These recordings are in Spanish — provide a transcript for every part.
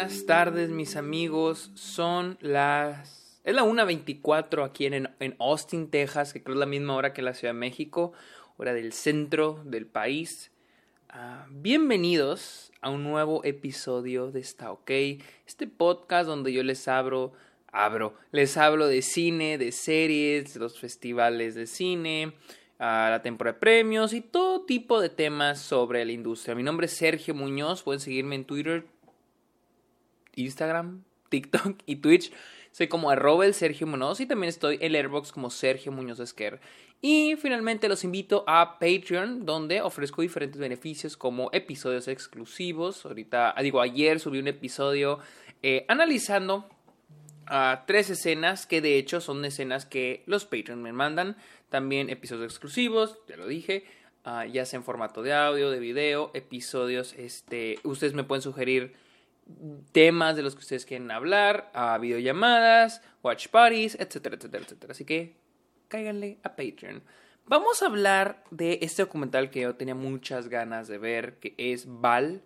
buenas tardes mis amigos. Son las... Es la 1.24 aquí en, en Austin, Texas, que creo es la misma hora que la Ciudad de México, hora del centro del país. Ah, bienvenidos a un nuevo episodio de Está OK, este podcast donde yo les abro, abro, les hablo de cine, de series, los festivales de cine, a la temporada de premios y todo tipo de temas sobre la industria. Mi nombre es Sergio Muñoz, pueden seguirme en Twitter, Instagram, TikTok y Twitch. Soy como arroba el Sergio Muñoz y también estoy en Airbox como Sergio Muñoz Esquer. Y finalmente los invito a Patreon, donde ofrezco diferentes beneficios como episodios exclusivos. Ahorita, ah, digo, ayer subí un episodio eh, analizando a tres escenas que de hecho son escenas que los Patreon me mandan. También episodios exclusivos, ya lo dije. Ah, ya sea en formato de audio, de video, episodios, este, ustedes me pueden sugerir temas de los que ustedes quieren hablar, a videollamadas, watch parties, etcétera, etcétera, etcétera. Así que cáiganle a Patreon. Vamos a hablar de este documental que yo tenía muchas ganas de ver, que es Val.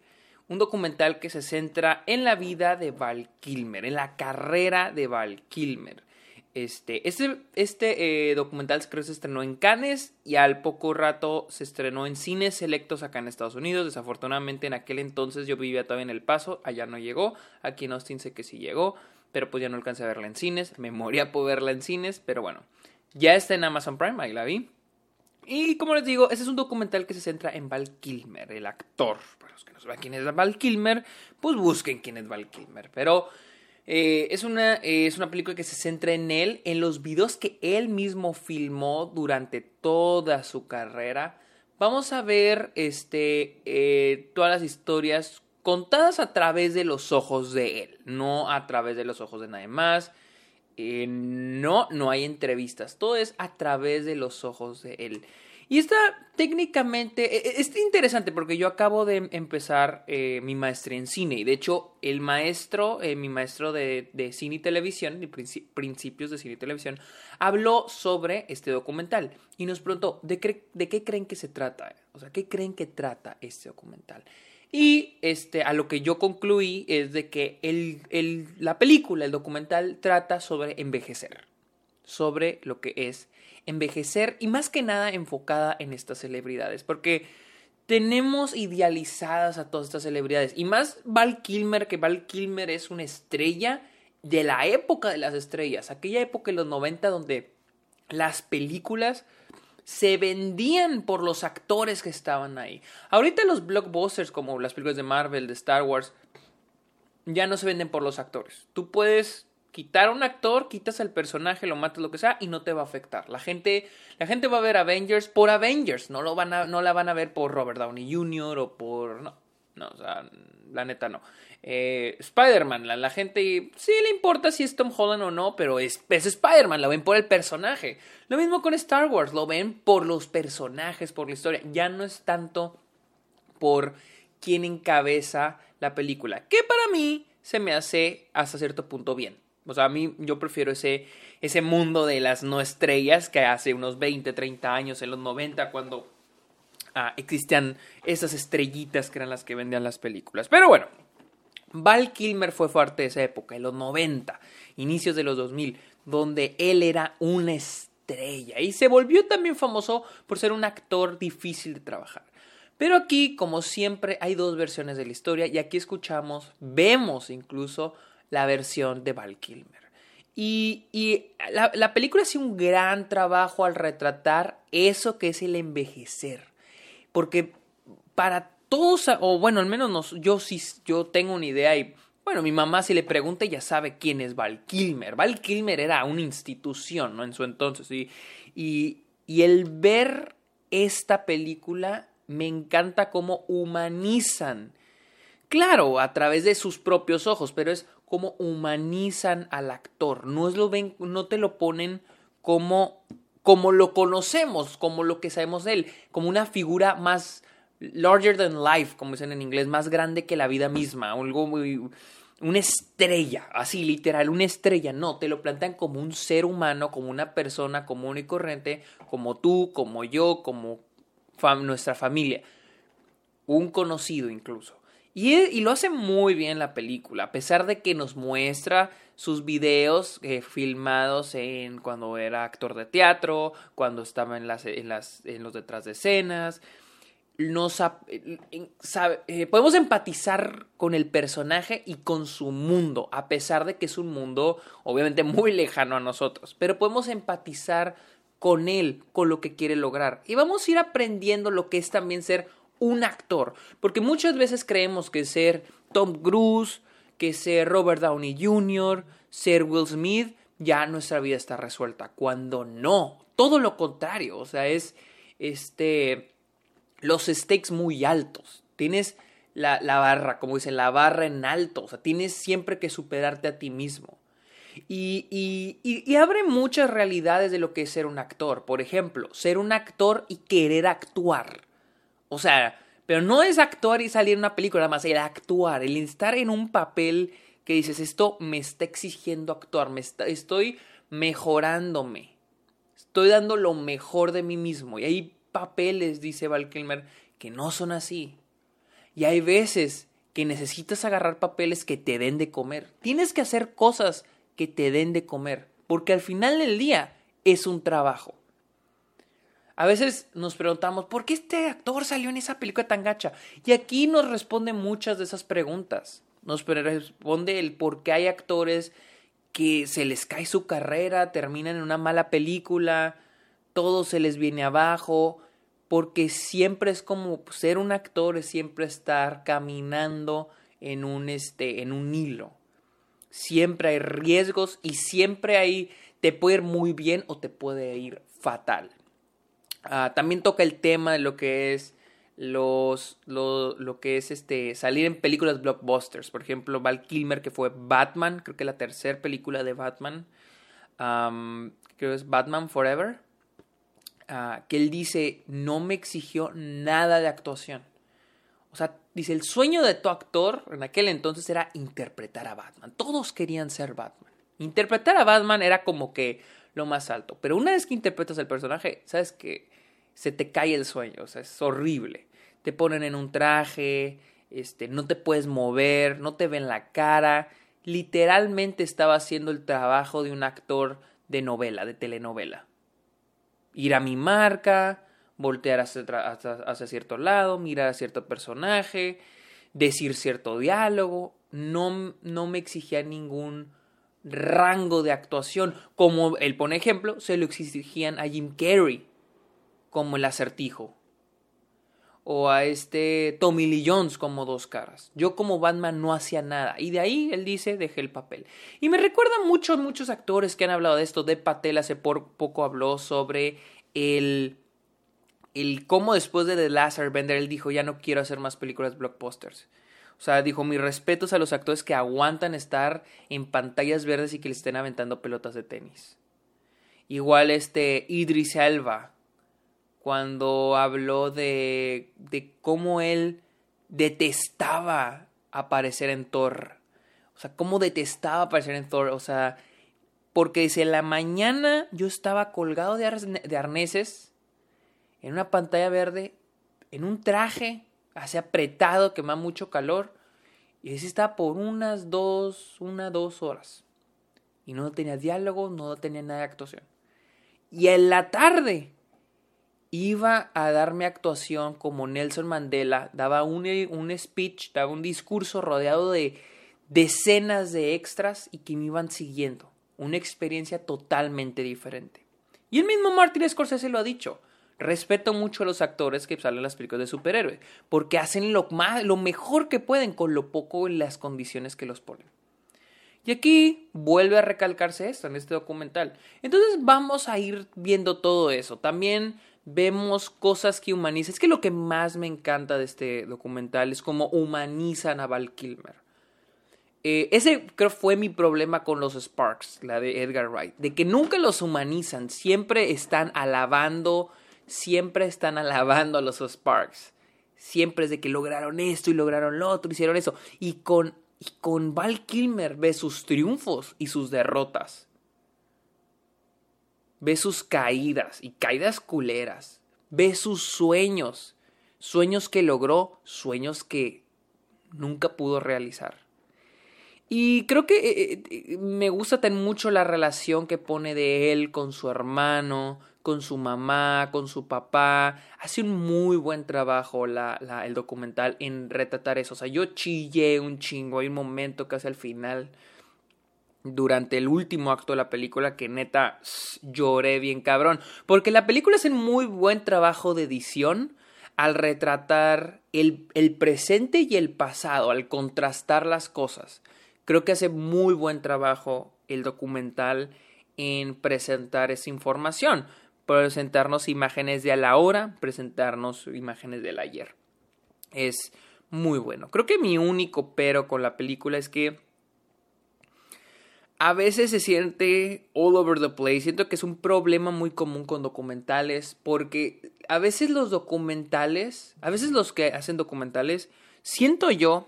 Un documental que se centra en la vida de Val Kilmer, en la carrera de Val Kilmer. Este, este, este eh, documental creo se estrenó en Cannes y al poco rato se estrenó en cines selectos acá en Estados Unidos. Desafortunadamente en aquel entonces yo vivía todavía en El Paso, allá no llegó. Aquí en Austin sé que sí llegó, pero pues ya no alcancé a verla en cines. Me moría por verla en cines, pero bueno. Ya está en Amazon Prime, ahí la vi. Y como les digo, este es un documental que se centra en Val Kilmer, el actor. Para los que no saben quién es Val Kilmer, pues busquen quién es Val Kilmer. Pero eh, es, una, eh, es una película que se centra en él, en los videos que él mismo filmó durante toda su carrera. Vamos a ver este, eh, todas las historias contadas a través de los ojos de él, no a través de los ojos de nadie más. no, no hay entrevistas, todo es a través de los ojos de él. Y está técnicamente, e, e, es interesante porque yo acabo de empezar eh, mi maestría en cine y de hecho el maestro, eh, mi maestro de, cine y televisión, de principios de cine y televisión, habló sobre este documental y nos preguntó, ¿de, de qué creen que se trata? O sea, ¿qué creen que trata este documental? Y este, a lo que yo concluí es de que el, el, la película, el documental, trata sobre envejecer, sobre lo que es envejecer y más que nada enfocada en estas celebridades, porque tenemos idealizadas a todas estas celebridades y más Val Kilmer, que Val Kilmer es una estrella de la época de las estrellas, aquella época de los 90 donde las películas se vendían por los actores que estaban ahí. Ahorita los blockbusters como las películas de Marvel, de Star Wars, ya no se venden por los actores. Tú puedes quitar a un actor, quitas al personaje, lo matas, lo que sea, y no te va a afectar. La gente, la gente va a ver Avengers por Avengers, no, lo van a, no la van a ver por Robert Downey Jr. o por... No, no, o sea, la neta no. Eh, Spider-Man, la, gente sí le importa si es Tom Holland o no, pero es, es Spider-Man, lo ven por el personaje. Lo mismo con Star Wars, lo ven por los personajes, por la historia. Ya no es tanto por quién encabeza la película, que para mí se me hace hasta cierto punto bien. O sea, a mí yo prefiero ese, ese mundo de las no estrellas que hace unos 20, 30 años, en los 90, cuando ah, existían esas estrellitas que eran las que vendían las películas. Pero bueno, Val Kilmer fue fuerte de esa época, en los 90, inicios de los 2000, donde él era una estrella y se volvió también famoso por ser un actor difícil de trabajar. Pero aquí, como siempre, hay dos versiones de la historia y aquí escuchamos, vemos incluso la versión de Val Kilmer. Y, y la, la, película hace un gran trabajo al retratar eso que es el envejecer. Porque para todos, o bueno, al menos yo sí yo tengo una idea y bueno, mi mamá si le pregunta ya sabe quién es Val Kilmer. Val Kilmer era una institución. En su entonces. Y, y, y el ver esta película me encanta cómo humanizan. Claro, a través de sus propios ojos, pero es cómo humanizan al actor. No, es lo ven, no te lo ponen como, como lo conocemos, como lo que sabemos de él, como una figura más larger than life, como dicen en inglés, más grande que la vida misma, algo muy una estrella, así literal, una estrella. No, te lo plantean como un ser humano, como una persona común y corriente, como tú, como yo, como nuestra familia, un conocido incluso. Y, lo hace muy bien la película, a pesar de que nos muestra sus videos eh, filmados en cuando era actor de teatro, cuando estaba en, las, en, las, en los detrás de escenas. Nos, eh, podemos empatizar con el personaje y con su mundo, a pesar de que es un mundo obviamente muy lejano a nosotros, pero podemos empatizar con él, con lo que quiere lograr. Y vamos a ir aprendiendo lo que es también ser un actor. Porque muchas veces creemos que ser Tom Cruise, que ser Robert Downey Jr., ser Will Smith, ya nuestra vida está resuelta. Cuando no, todo lo contrario. O sea, es este los stakes muy altos. Tienes la, la, barra, como dicen, la barra en alto. O sea, tienes siempre que superarte a ti mismo. Y, y, y, abre muchas realidades de lo que es ser un actor. Por ejemplo, ser un actor y querer actuar. O sea, pero no es actuar y salir en una película, más el actuar, el estar en un papel que dices, esto me está exigiendo actuar, me estoy mejorándome, estoy dando lo mejor de mí mismo. Y hay papeles, dice Val Kilmer, que no son así. Y hay veces que necesitas agarrar papeles que te den de comer. Tienes que hacer cosas que te den de comer, porque al final del día es un trabajo. A veces nos preguntamos, ¿por qué este actor salió en esa película tan gacha? Y aquí nos responde muchas de esas preguntas. Nos responde el por qué hay actores que se les cae su carrera, terminan en una mala película, todo se les viene abajo, porque siempre es como ser un actor, es siempre estar caminando en un, este, en un hilo. Siempre hay riesgos y siempre hay, te puede ir muy bien o te puede ir fatal. Ah, también toca el tema de lo que es los lo, lo, que es este salir en películas blockbusters. Por ejemplo Val Kilmer que fue Batman creo que la tercera película de Batman creo que es Batman Forever ah, que él dice no me exigió nada de actuación o sea dice el sueño de tu actor en aquel entonces era interpretar a Batman. Todos querían ser Batman. Interpretar a Batman era como que lo más alto pero una vez que interpretas el personaje sabes que se te cae el sueño, o sea, es horrible. Te ponen en un traje, este, no te puedes mover, no te ven la cara. Literalmente estaba haciendo el trabajo de un actor de novela, de telenovela. Ir a mi marca, voltear hacia, hacia cierto lado, mirar a cierto personaje, decir cierto diálogo. No, no me exigía ningún rango de actuación. Como él pone ejemplo, se lo exigían a Jim Carrey como el acertijo. O a este Tommy Lee Jones como dos caras. Yo como Batman no hacía nada. Y de ahí él dice, dejé el papel. Y me recuerda mucho muchos actores que han hablado de esto. De Patel hace poco habló sobre el el cómo después de The Last Airbender él dijo ya no quiero hacer más películas blockbusters. O sea, dijo mis respetos a los actores que aguantan estar en pantallas verdes y que le estén aventando pelotas de tenis. Igual este Idris Elba, cuando habló de, de cómo él detestaba aparecer en Thor. O sea, cómo detestaba aparecer en Thor. O sea, porque dice, la mañana yo estaba colgado de, de arneses en una pantalla verde, en un traje así apretado que me da mucho calor. Y así estaba por unas dos, una, dos horas. Y no tenía diálogo, no tenía nada de actuación. Y en la tarde iba a darme actuación como Nelson Mandela, daba un, un speech, daba un discurso rodeado de decenas de extras y que me iban siguiendo. Una experiencia totalmente diferente. Y el mismo Martin Scorsese lo ha dicho. Respeto mucho a los actores que salen en las películas de superhéroes, porque hacen lo, más, lo mejor que pueden con lo poco en las condiciones que los ponen. Y aquí vuelve a recalcarse esto en este documental. Entonces vamos a ir viendo todo eso. También vemos cosas que humanizan. Es que lo que más me encanta de este documental es cómo humanizan a Val Kilmer. Eh, ese creo fue mi problema con los Sparks, la de Edgar Wright, de que nunca los humanizan, siempre están alabando, siempre están alabando a los Sparks. Siempre es de que lograron esto y lograron lo otro, hicieron eso. Y con, y con Val Kilmer ve sus triunfos y sus derrotas ve sus caídas y caídas culeras, ve sus sueños, sueños que logró, sueños que nunca pudo realizar. Y creo que eh, eh, me gusta tan mucho la relación que pone de él con su hermano, con su mamá, con su papá. Hace un muy buen trabajo el documental en retratar eso. O sea, yo chillé un chingo. Hay un momento casi al final, durante el último acto de la película, que neta lloré bien cabrón. Porque la película hace muy buen trabajo de edición al retratar el, el presente y el pasado, al contrastar las cosas. Creo que hace muy buen trabajo el documental en presentar esa información presentarnos imágenes de a la hora, presentarnos imágenes del ayer. Es muy bueno. Creo que mi único pero con la película es que a veces se siente all over the place. Siento que es un problema muy común con documentales porque a veces los documentales, a veces los que hacen documentales, siento yo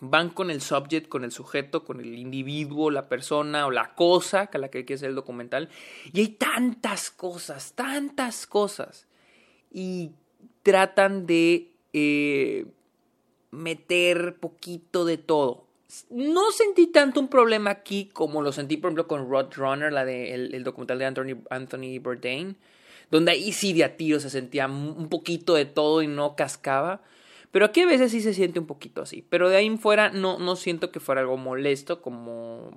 van con el subject, con el sujeto, con el individuo, la persona o la cosa que la que quiere ser el documental. Y hay tantas cosas, tantas cosas. Y tratan de eh, meter poquito de todo. No sentí tanto un problema aquí como lo sentí, por ejemplo, con Roadrunner, la de, el, documental de Anthony, Anthony Bourdain, donde ahí sí de a tiro se sentía un poquito de todo y no cascaba. Pero aquí a veces sí se siente un poquito así. Pero de ahí en fuera no, no siento que fuera algo molesto como,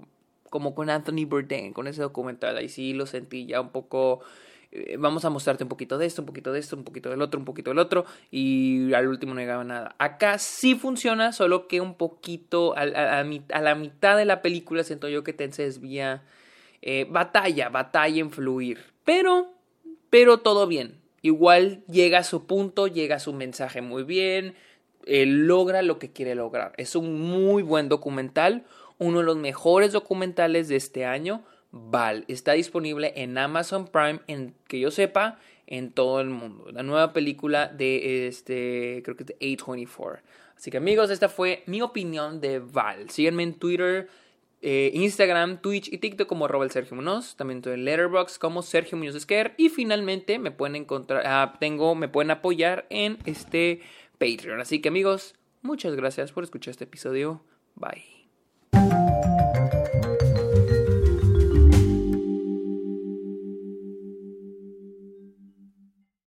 como con Anthony Bourdain, con ese documental. Ahí sí lo sentí ya un poco... Eh, vamos a mostrarte un poquito de esto, un poquito de esto, un poquito del otro, un poquito del otro. Y al último no llegaba nada. Acá sí funciona, solo que un poquito a, la mitad de la película siento yo que te desvía... Eh, batalla, batalla en fluir. Pero, pero todo bien igual llega a su punto, llega a su mensaje muy bien, logra lo que quiere lograr. Es un muy buen documental, uno de los mejores documentales de este año. Val está disponible en Amazon Prime, en que yo sepa, en todo el mundo. La nueva película de este, creo que es de A24. Así que amigos, esta fue mi opinión de Val. Síganme en Twitter, eh, Instagram, Twitch y TikTok como Robert Sergio Munoz. También en Letterboxd como Sergio Muñoz Esquer. Y finalmente me pueden encontrar, ah, tengo, me pueden apoyar en este Patreon. Así que amigos, muchas gracias por escuchar este episodio. Bye.